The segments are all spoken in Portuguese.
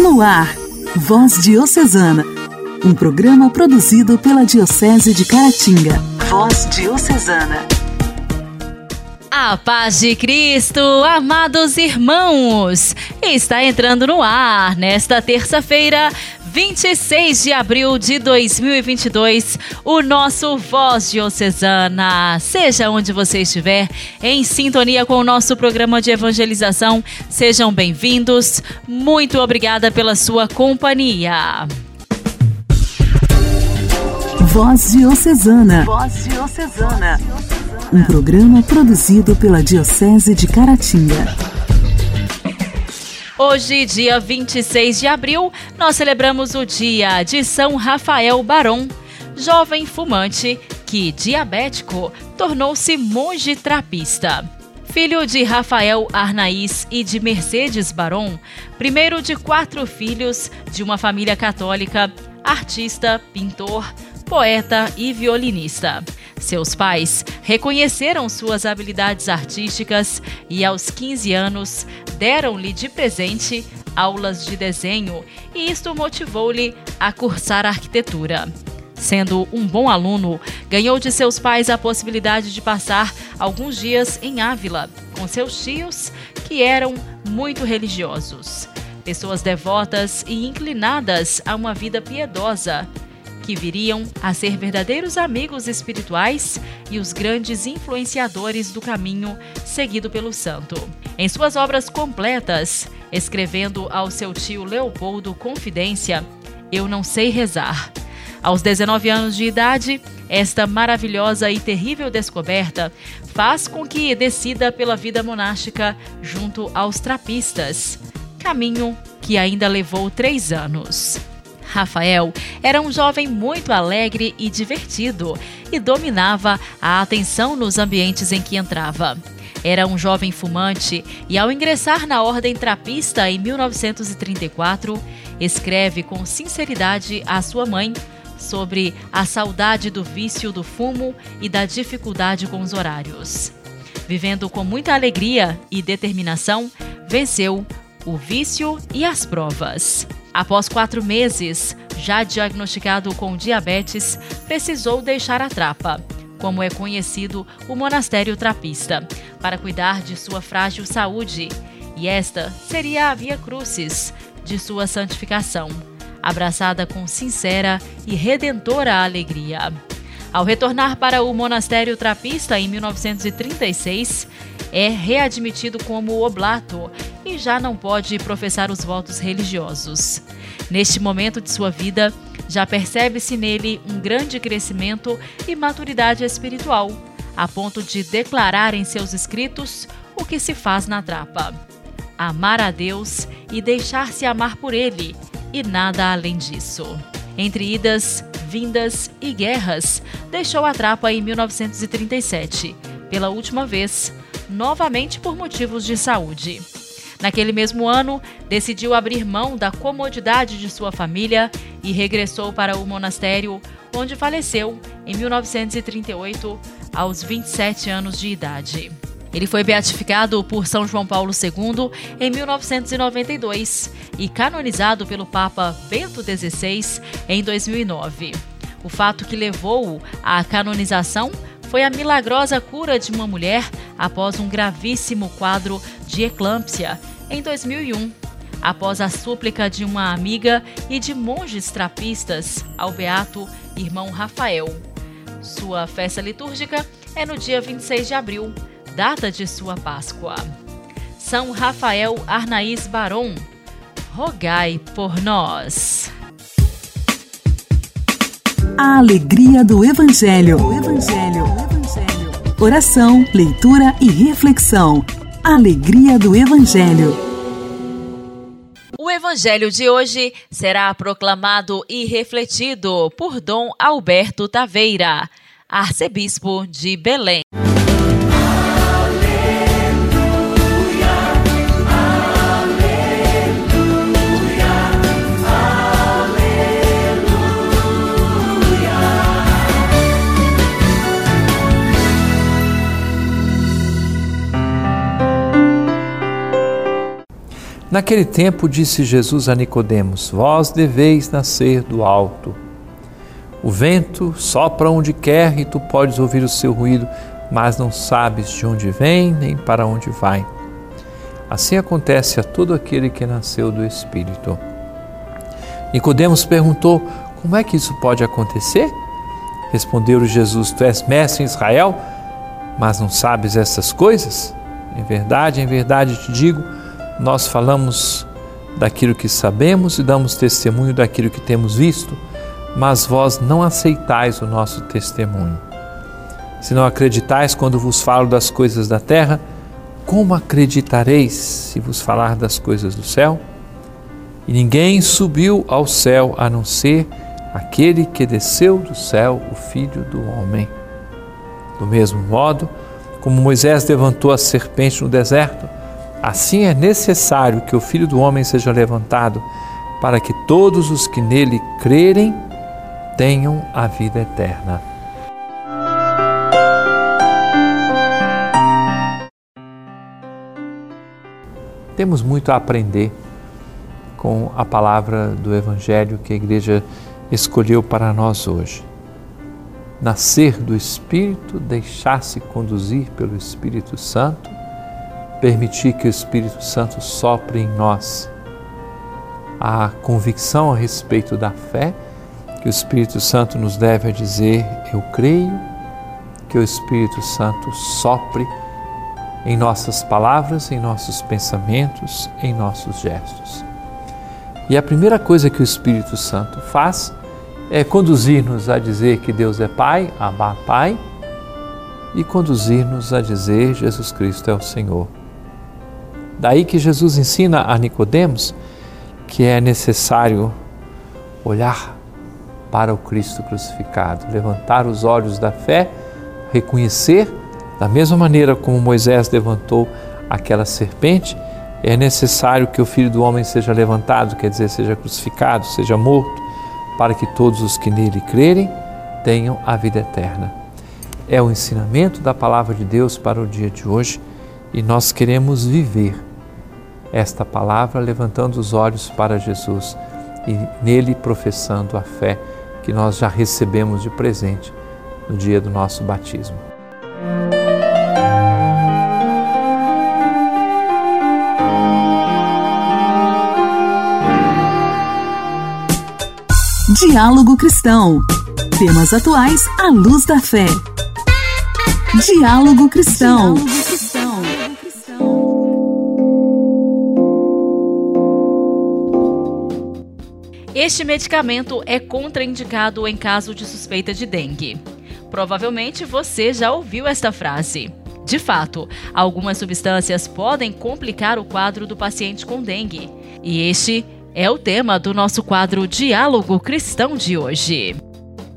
No ar, Voz Diocesana, um programa produzido pela Diocese de Caratinga. Voz Diocesana. A paz de Cristo, amados irmãos, está entrando no ar nesta terça-feira, 26 de abril de 2022, o nosso Voz Diocesana. Seja onde você estiver, em sintonia com o nosso programa de evangelização, sejam bem-vindos. Muito obrigada pela sua companhia. Voz Diocesana. Voz Diocesana. Um programa produzido pela Diocese de Caratinga. Hoje, dia 26 de abril, nós celebramos o dia de São Rafael Baron, jovem fumante que, diabético, tornou-se monge trapista. Filho de Rafael Arnaís e de Mercedes Baron, primeiro de quatro filhos de uma família católica, artista, pintor, poeta e violinista. Seus pais reconheceram suas habilidades artísticas e, aos 15 anos, deram-lhe de presente aulas de desenho e isto motivou-lhe a cursar arquitetura. Sendo um bom aluno, ganhou de seus pais a possibilidade de passar alguns dias em Ávila com seus tios, que eram muito religiosos. Pessoas devotas e inclinadas a uma vida piedosa que viriam a ser verdadeiros amigos espirituais e os grandes influenciadores do caminho seguido pelo santo. Em suas obras completas, escrevendo ao seu tio Leopoldo Confidência, Eu Não Sei Rezar. Aos 19 anos de idade, esta maravilhosa e terrível descoberta faz com que decida pela vida monástica junto aos trapistas, caminho que ainda levou três anos. Rafael era um jovem muito alegre e divertido e dominava a atenção nos ambientes em que entrava. Era um jovem fumante e, ao ingressar na Ordem Trapista em 1934, escreve com sinceridade à sua mãe sobre a saudade do vício do fumo e da dificuldade com os horários. Vivendo com muita alegria e determinação, venceu o vício e as provas. Após quatro meses, já diagnosticado com diabetes, precisou deixar a trapa, como é conhecido o monastério trapista, para cuidar de sua frágil saúde. E esta seria a via crucis de sua santificação, abraçada com sincera e redentora alegria. Ao retornar para o monastério trapista em 1936, é readmitido como oblato e já não pode professar os votos religiosos. Neste momento de sua vida, já percebe-se nele um grande crescimento e maturidade espiritual, a ponto de declarar em seus escritos o que se faz na trapa: amar a Deus e deixar-se amar por Ele, e nada além disso. Entre idas, vindas e guerras, deixou a trapa em 1937, pela última vez, novamente por motivos de saúde. Naquele mesmo ano, decidiu abrir mão da comodidade de sua família e regressou para o monastério, onde faleceu em 1938, aos 27 anos de idade. Ele foi beatificado por São João Paulo II em 1992 e canonizado pelo Papa Bento XVI em 2009. O fato que levou-o à canonização foi a milagrosa cura de uma mulher após um gravíssimo quadro de eclâmpsia em 2001, após a súplica de uma amiga e de monges trapistas ao beato irmão Rafael. Sua festa litúrgica é no dia 26 de abril, data de sua Páscoa. São Rafael Arnaís Baron, rogai por nós. A alegria do Evangelho. O Evangelho. O Evangelho. Oração, leitura e reflexão. Alegria do Evangelho. O Evangelho de hoje será proclamado e refletido por Dom Alberto Taveira, arcebispo de Belém. Naquele tempo disse Jesus a Nicodemos: Vós deveis nascer do alto. O vento sopra onde quer e tu podes ouvir o seu ruído, mas não sabes de onde vem nem para onde vai. Assim acontece a todo aquele que nasceu do Espírito. Nicodemos perguntou: Como é que isso pode acontecer? Respondeu Jesus: Tu és mestre em Israel, mas não sabes essas coisas? Em verdade, em verdade te digo, nós falamos daquilo que sabemos e damos testemunho daquilo que temos visto, mas vós não aceitais o nosso testemunho. Se não acreditais quando vos falo das coisas da terra, como acreditareis se vos falar das coisas do céu? E ninguém subiu ao céu a não ser aquele que desceu do céu, o Filho do Homem. Do mesmo modo, como Moisés levantou a serpente no deserto, Assim é necessário que o Filho do Homem seja levantado, para que todos os que nele crerem tenham a vida eterna. Temos muito a aprender com a palavra do Evangelho que a igreja escolheu para nós hoje. Nascer do Espírito, deixar-se conduzir pelo Espírito Santo permitir que o Espírito Santo sopre em nós a convicção a respeito da fé, que o Espírito Santo nos deve a dizer: Eu creio, que o Espírito Santo sopre em nossas palavras, em nossos pensamentos, em nossos gestos. E a primeira coisa que o Espírito Santo faz é conduzir-nos a dizer que Deus é Pai, Abba Pai, e conduzir-nos a dizer Jesus Cristo é o Senhor. Daí que Jesus ensina a Nicodemos que é necessário olhar para o Cristo crucificado, levantar os olhos da fé, reconhecer da mesma maneira como Moisés levantou aquela serpente, é necessário que o Filho do homem seja levantado, quer dizer, seja crucificado, seja morto, para que todos os que nele crerem tenham a vida eterna. É o ensinamento da palavra de Deus para o dia de hoje e nós queremos viver esta palavra levantando os olhos para Jesus e nele professando a fé que nós já recebemos de presente no dia do nosso batismo. Diálogo Cristão. Temas atuais à luz da fé. Diálogo Cristão. Diálogo Este medicamento é contraindicado em caso de suspeita de dengue. Provavelmente você já ouviu esta frase. De fato, algumas substâncias podem complicar o quadro do paciente com dengue. E este é o tema do nosso quadro Diálogo Cristão de hoje.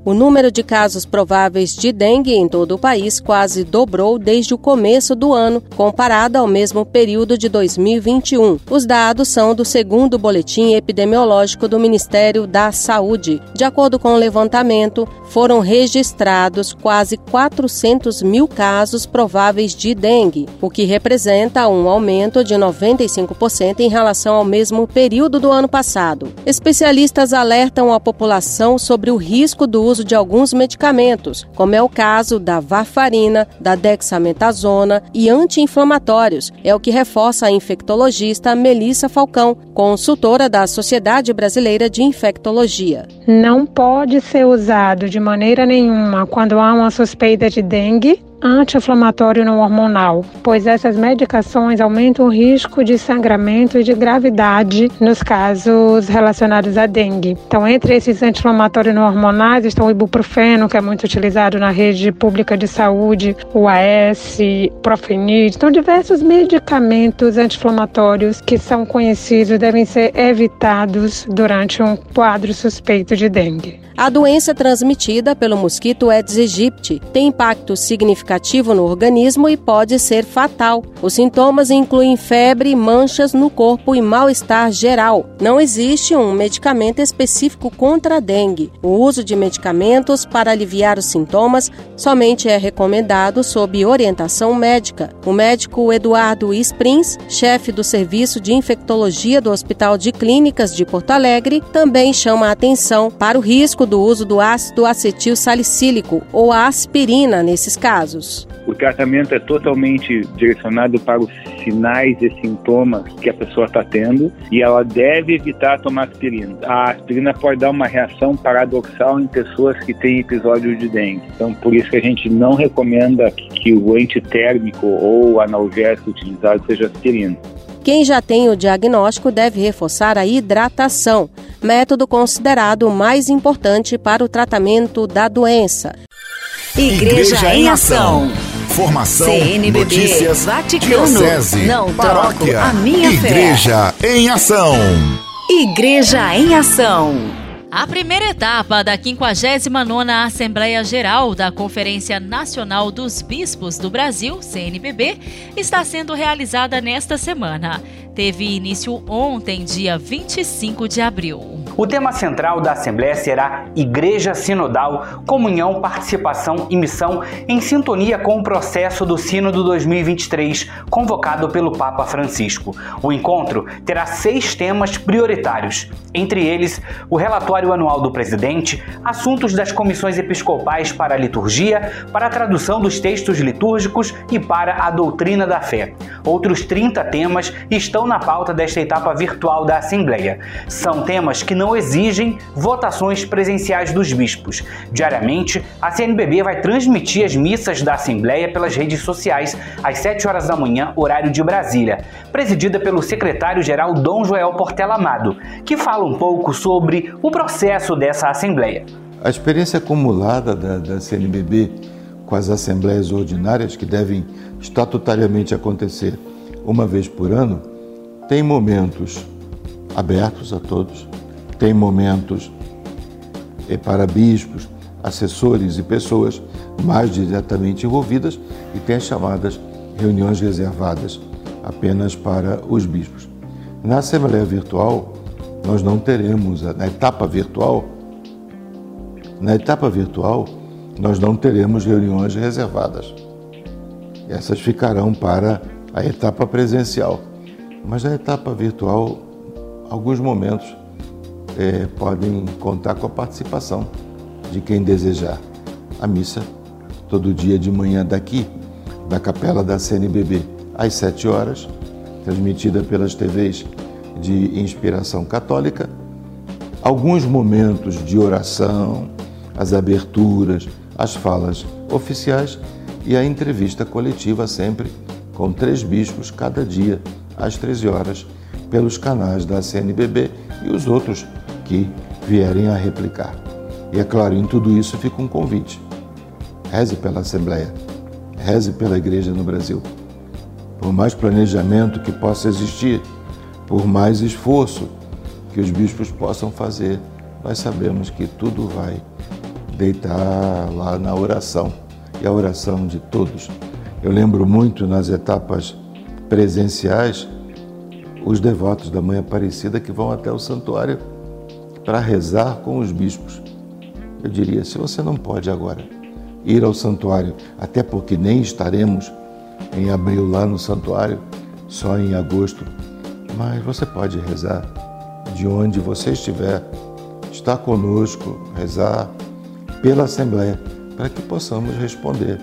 O número de casos prováveis de dengue em todo o país quase dobrou desde o começo do ano, comparado ao mesmo período de 2021. Os dados são do segundo boletim epidemiológico do Ministério da Saúde. De acordo com o levantamento, foram registrados quase 400 mil casos prováveis de dengue, o que representa um aumento de 95% em relação ao mesmo período do ano passado. Especialistas alertam a população sobre o risco do uso uso de alguns medicamentos, como é o caso da varfarina, da dexametasona e anti-inflamatórios, é o que reforça a infectologista Melissa Falcão, consultora da Sociedade Brasileira de Infectologia. Não pode ser usado de maneira nenhuma quando há uma suspeita de dengue anti-inflamatório não hormonal, pois essas medicações aumentam o risco de sangramento e de gravidade nos casos relacionados à dengue. Então, entre esses anti-inflamatórios não hormonais estão o ibuprofeno, que é muito utilizado na rede pública de saúde, o AS, profenid, então diversos medicamentos anti-inflamatórios que são conhecidos devem ser evitados durante um quadro suspeito de dengue. A doença transmitida pelo mosquito Aedes aegypti tem impacto significativo significativo no organismo e pode ser fatal. Os sintomas incluem febre, manchas no corpo e mal-estar geral. Não existe um medicamento específico contra a dengue. O uso de medicamentos para aliviar os sintomas somente é recomendado sob orientação médica. O médico Eduardo Sprins, chefe do Serviço de Infectologia do Hospital de Clínicas de Porto Alegre, também chama a atenção para o risco do uso do ácido acetil salicílico ou aspirina nesses casos. O tratamento é totalmente direcionado para os sinais e sintomas que a pessoa está tendo e ela deve evitar tomar aspirina. A aspirina pode dar uma reação paradoxal em pessoas que têm episódio de dengue. Então, por isso que a gente não recomenda que o antitérmico ou analgésico utilizado seja aspirina. Quem já tem o diagnóstico deve reforçar a hidratação, método considerado mais importante para o tratamento da doença. Igreja, Igreja em Ação. Formação, CNBB, notícias, Vaticano, diocese, não paróquia, troco a minha Igreja fé. em Ação. Igreja em Ação. A primeira etapa da 59ª Assembleia Geral da Conferência Nacional dos Bispos do Brasil, CNBB, está sendo realizada nesta semana. Teve início ontem, dia 25 de abril. O tema central da Assembleia será Igreja Sinodal, Comunhão, Participação e Missão, em sintonia com o processo do Sínodo 2023, convocado pelo Papa Francisco. O encontro terá seis temas prioritários, entre eles o relatório anual do presidente, assuntos das comissões episcopais para a liturgia, para a tradução dos textos litúrgicos e para a doutrina da fé. Outros 30 temas estão na pauta desta etapa virtual da Assembleia. São temas que não não exigem votações presenciais dos bispos. Diariamente, a CNBB vai transmitir as missas da Assembleia pelas redes sociais às 7 horas da manhã, horário de Brasília, presidida pelo secretário-geral Dom Joel Portela Amado, que fala um pouco sobre o processo dessa Assembleia. A experiência acumulada da, da CNBB com as assembleias ordinárias, que devem estatutariamente acontecer uma vez por ano, tem momentos abertos a todos, tem momentos para bispos, assessores e pessoas mais diretamente envolvidas e tem as chamadas reuniões reservadas apenas para os bispos. Na Assembleia Virtual, nós não teremos, na etapa virtual, na etapa virtual, nós não teremos reuniões reservadas. Essas ficarão para a etapa presencial. Mas na etapa virtual, alguns momentos é, podem contar com a participação de quem desejar. A missa, todo dia de manhã daqui, da capela da CNBB, às 7 horas, transmitida pelas TVs de inspiração católica. Alguns momentos de oração, as aberturas, as falas oficiais e a entrevista coletiva, sempre com três bispos cada dia, às 13 horas, pelos canais da CNBB e os outros que vierem a replicar. E é claro, em tudo isso fica um convite. Reze pela Assembleia, reze pela Igreja no Brasil. Por mais planejamento que possa existir, por mais esforço que os bispos possam fazer, nós sabemos que tudo vai deitar lá na oração e a oração de todos. Eu lembro muito nas etapas presenciais os devotos da Mãe Aparecida que vão até o santuário para rezar com os bispos. Eu diria, se você não pode agora ir ao santuário, até porque nem estaremos em abril lá no santuário, só em agosto, mas você pode rezar de onde você estiver, estar conosco, rezar pela Assembleia, para que possamos responder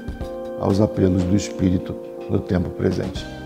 aos apelos do Espírito no tempo presente.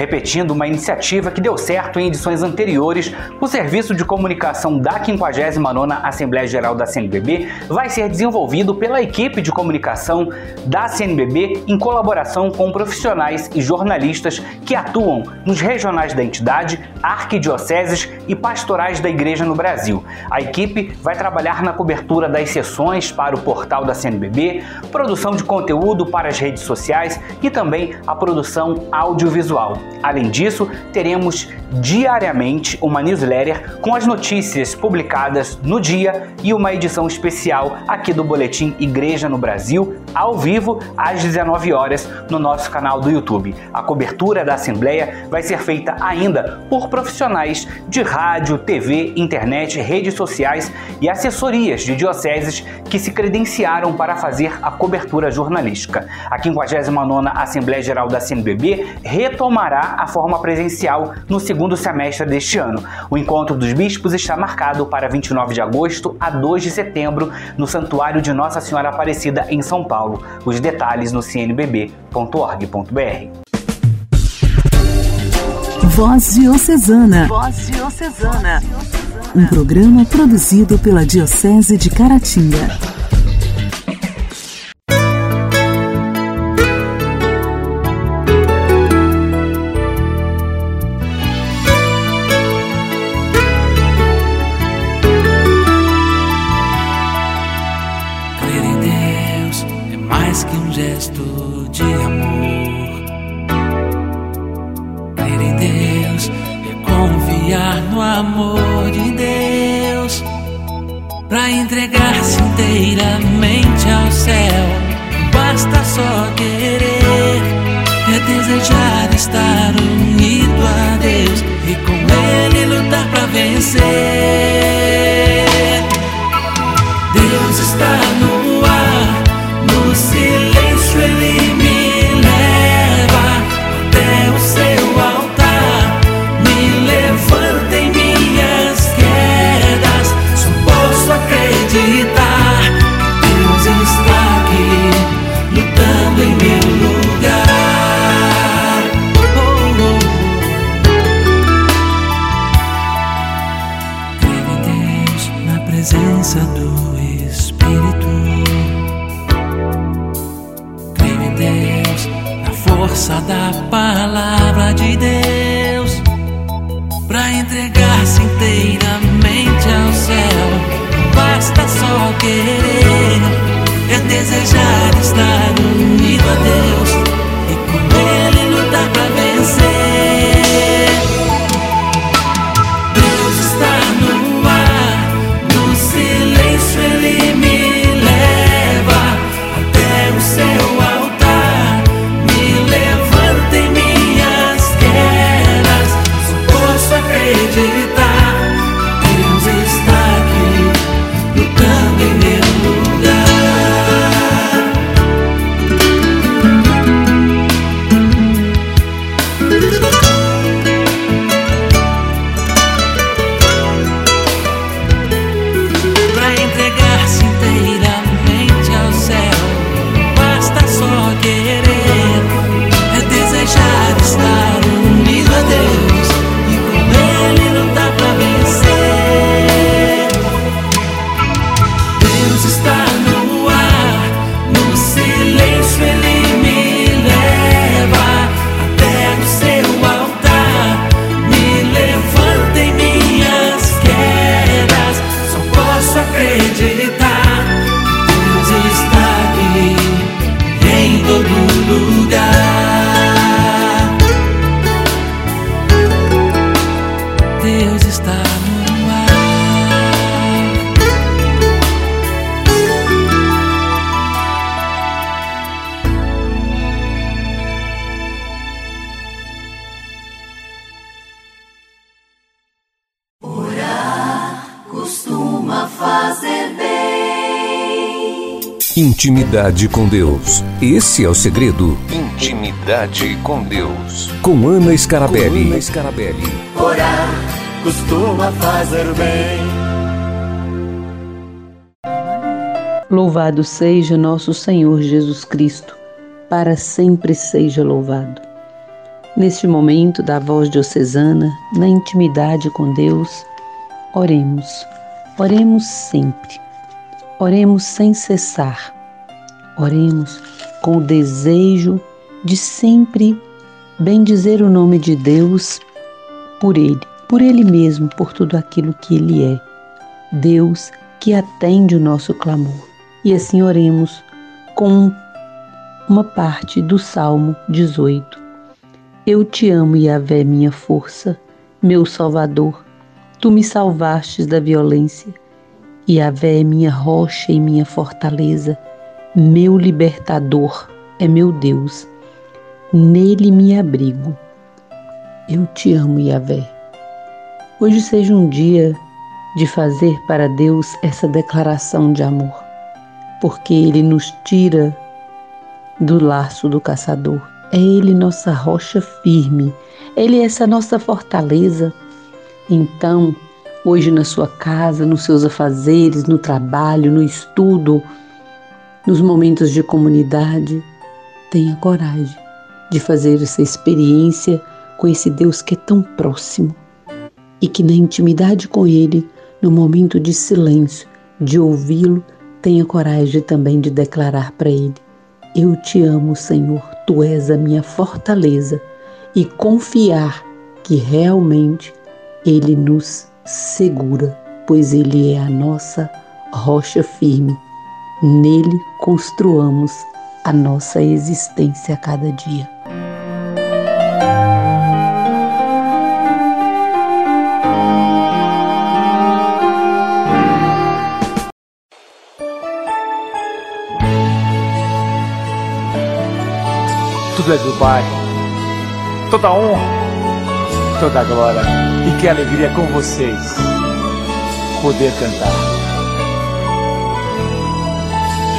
Repetindo uma iniciativa que deu certo em edições anteriores, o Serviço de Comunicação da 59ª Assembleia Geral da CNBB vai ser desenvolvido pela equipe de comunicação da CNBB em colaboração com profissionais e jornalistas que atuam nos regionais da entidade, arquidioceses e pastorais da Igreja no Brasil. A equipe vai trabalhar na cobertura das sessões para o portal da CNBB, produção de conteúdo para as redes sociais e também a produção audiovisual. Além disso, teremos diariamente uma newsletter com as notícias publicadas no dia e uma edição especial aqui do Boletim Igreja no Brasil, ao vivo, às 19 horas, no nosso canal do YouTube. A cobertura da Assembleia vai ser feita ainda por profissionais de rádio, TV, internet, redes sociais e assessorias de dioceses que se credenciaram para fazer a cobertura jornalística. A 59ª Assembleia Geral da CNBB retomará a forma presencial no segundo segundo semestre deste ano. O encontro dos bispos está marcado para 29 de agosto a 2 de setembro no Santuário de Nossa Senhora Aparecida, em São Paulo. Os detalhes no cnbb.org.br. Voz Diocesana. Voz Diocesana. Um programa produzido pela Diocese de Caratinga. para entregar-se inteiramente ao céu. Basta só querer, é desejar estar unido a Deus e com Ele lutar para vencer. Intimidade com Deus. Esse é o segredo. Intimidade com Deus. Com Ana Scarabelli. Com Ana Scarabelli. Orar costuma fazer bem. Louvado seja nosso Senhor Jesus Cristo, para sempre seja louvado. Neste momento da voz diocesana, na intimidade com Deus, oremos. Oremos sempre. Oremos sem cessar Oremos com o desejo de sempre bendizer o nome de Deus por Ele, por Ele mesmo, por tudo aquilo que Ele é. Deus que atende o nosso clamor. E assim oremos com uma parte do Salmo 18. Eu te amo, Yahvé, minha força, meu Salvador. Tu me salvastes da violência. Yahvé é minha rocha e minha fortaleza, meu libertador é meu Deus. Nele me abrigo. Eu te amo, Yahvé. Hoje seja um dia de fazer para Deus essa declaração de amor, porque Ele nos tira do laço do caçador. É Ele nossa rocha firme, Ele é essa nossa fortaleza. Então, hoje na sua casa, nos seus afazeres, no trabalho, no estudo, nos momentos de comunidade, tenha coragem de fazer essa experiência com esse Deus que é tão próximo e que na intimidade com Ele, no momento de silêncio, de ouvi-lo, tenha coragem também de declarar para Ele: Eu te amo, Senhor, Tu és a minha fortaleza, e confiar que realmente Ele nos segura, pois Ele é a nossa rocha firme. Nele construamos a nossa existência a cada dia. tudo é do Pai. Toda honra, toda glória e que alegria com vocês poder cantar.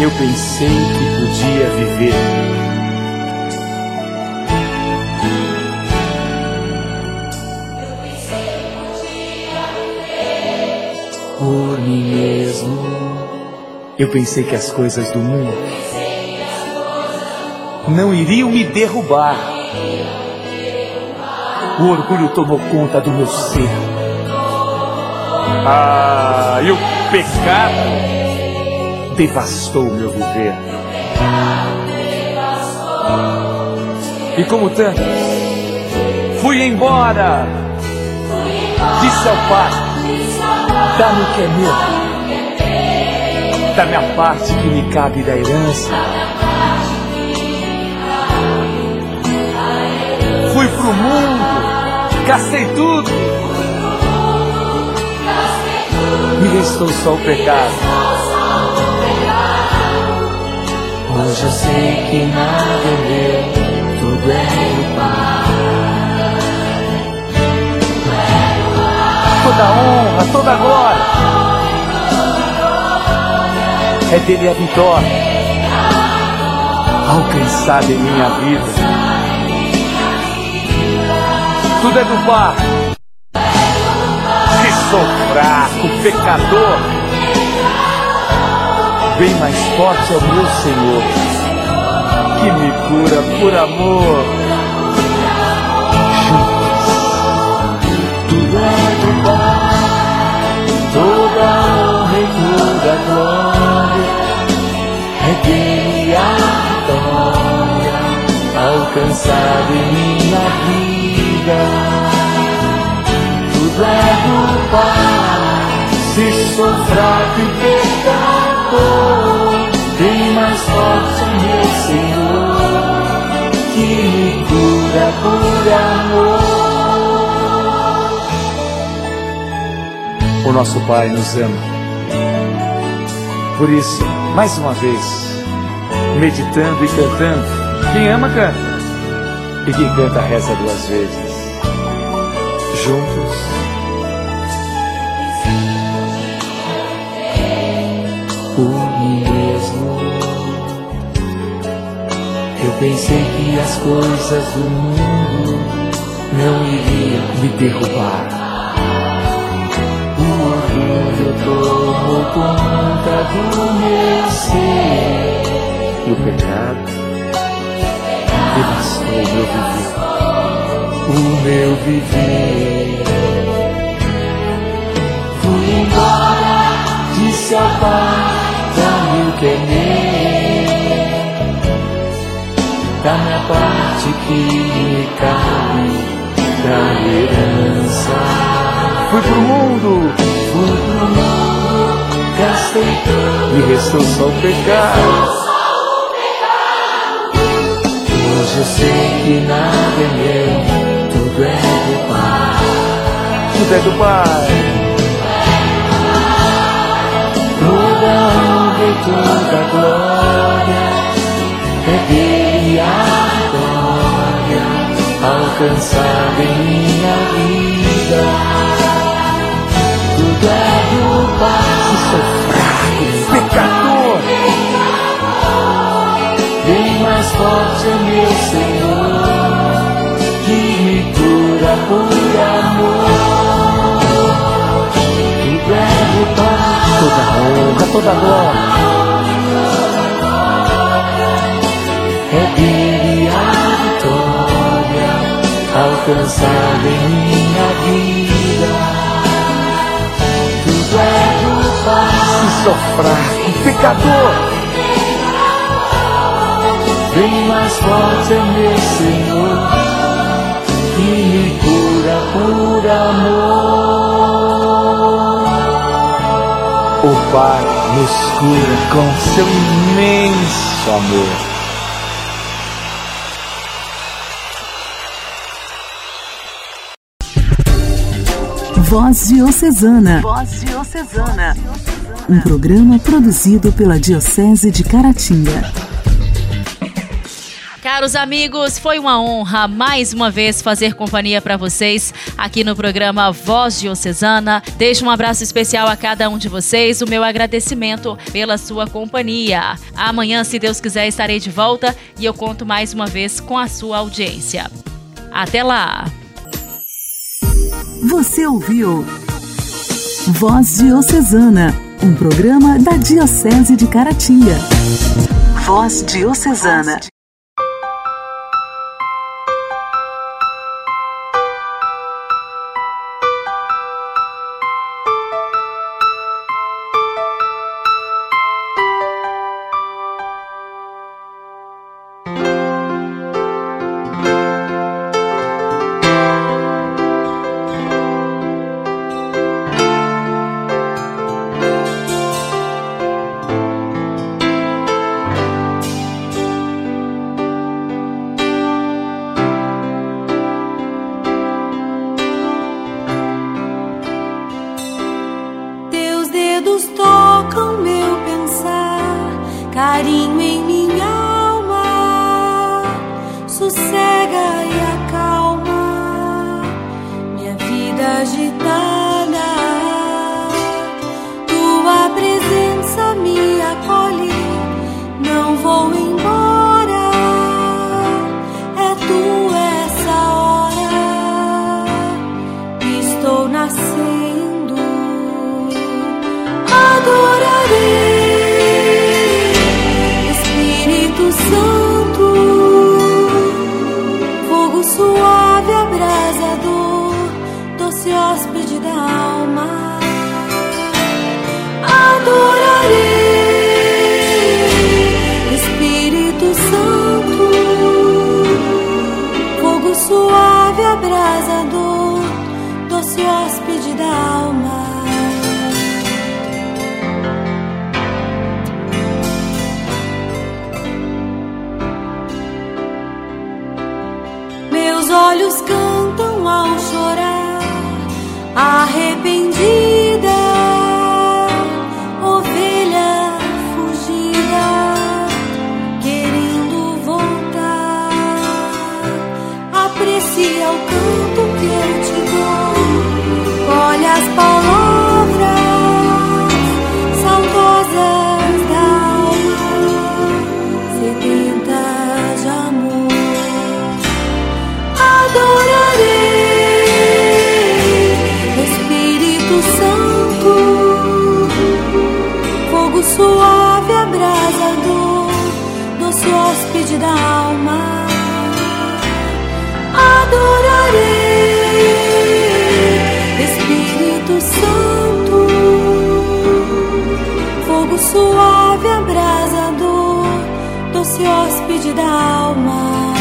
Eu pensei que podia viver. Por mim mesmo, eu pensei que as coisas do mundo não iriam me derrubar. O orgulho tomou conta do meu ser. Ah, e o pecado devastou o meu viver. E como tantos, fui embora. Disse ao Pai: dá-me o que é meu, dá-me a parte que me cabe da herança. Fui pro mundo, gastei tudo. Me restou só o pecado. Hoje eu sei que nada é meu, tudo é do Pai. Toda honra, toda glória é dele a vitória alcançada em minha vida tudo é do Pai. Se sou fraco, pecador, bem mais forte é o meu Senhor, que me cura por amor. Tudo é do Pai, toda honra e toda glória é dele a vitória alcançada em minha vida vida, tudo é do Pai. Se sou fraco e pecador, bem mais forte meu Senhor, que me cura por amor. O nosso Pai nos ama. Por isso, mais uma vez, meditando e cantando, quem ama canta. E quem canta reza duas vezes juntos. Mim mesmo, eu pensei que as coisas do mundo não iriam me derrubar. O orgulho tomou conta do meu ser e o pecado devastou meu viver o meu viver. Fui embora, disse ao Pai, dá-me o que é meu, da minha parte que me cabe, da herança. Fui pro mundo, fui pro mundo, gastei tudo, me restou só o pecado. Hoje eu sei que nada é meu Tudo é do Pai. Toda honra e toda glória é dele a glória alcançada em minha vida. Tudo é do Pai. Se sou fraco, pecador, bem mais forte é toda honra, toda glória. É dele a vitória alcançada em minha vida. Tudo é do Pai. Se sou fraco, pecador, Bem mais forte é meu Senhor que me cura por amor. O Pai nos cura com seu imenso amor. Voz Diocesana. Voz Diocesana. Um programa produzido pela Diocese de Caratinga. Caros amigos, foi uma honra mais uma vez fazer companhia para vocês aqui no programa Voz Diocesana. Deixo um abraço especial a cada um de vocês, o meu agradecimento pela sua companhia. Amanhã, se Deus quiser, estarei de volta e eu conto mais uma vez com a sua audiência. Até lá! Você ouviu Voz Diocesana, um programa da Diocese de Caratinga. Voz Diocesana. Hóspede da alma. Adorarei Espírito Santo, fogo suave, abrasador, doce hóspede da alma.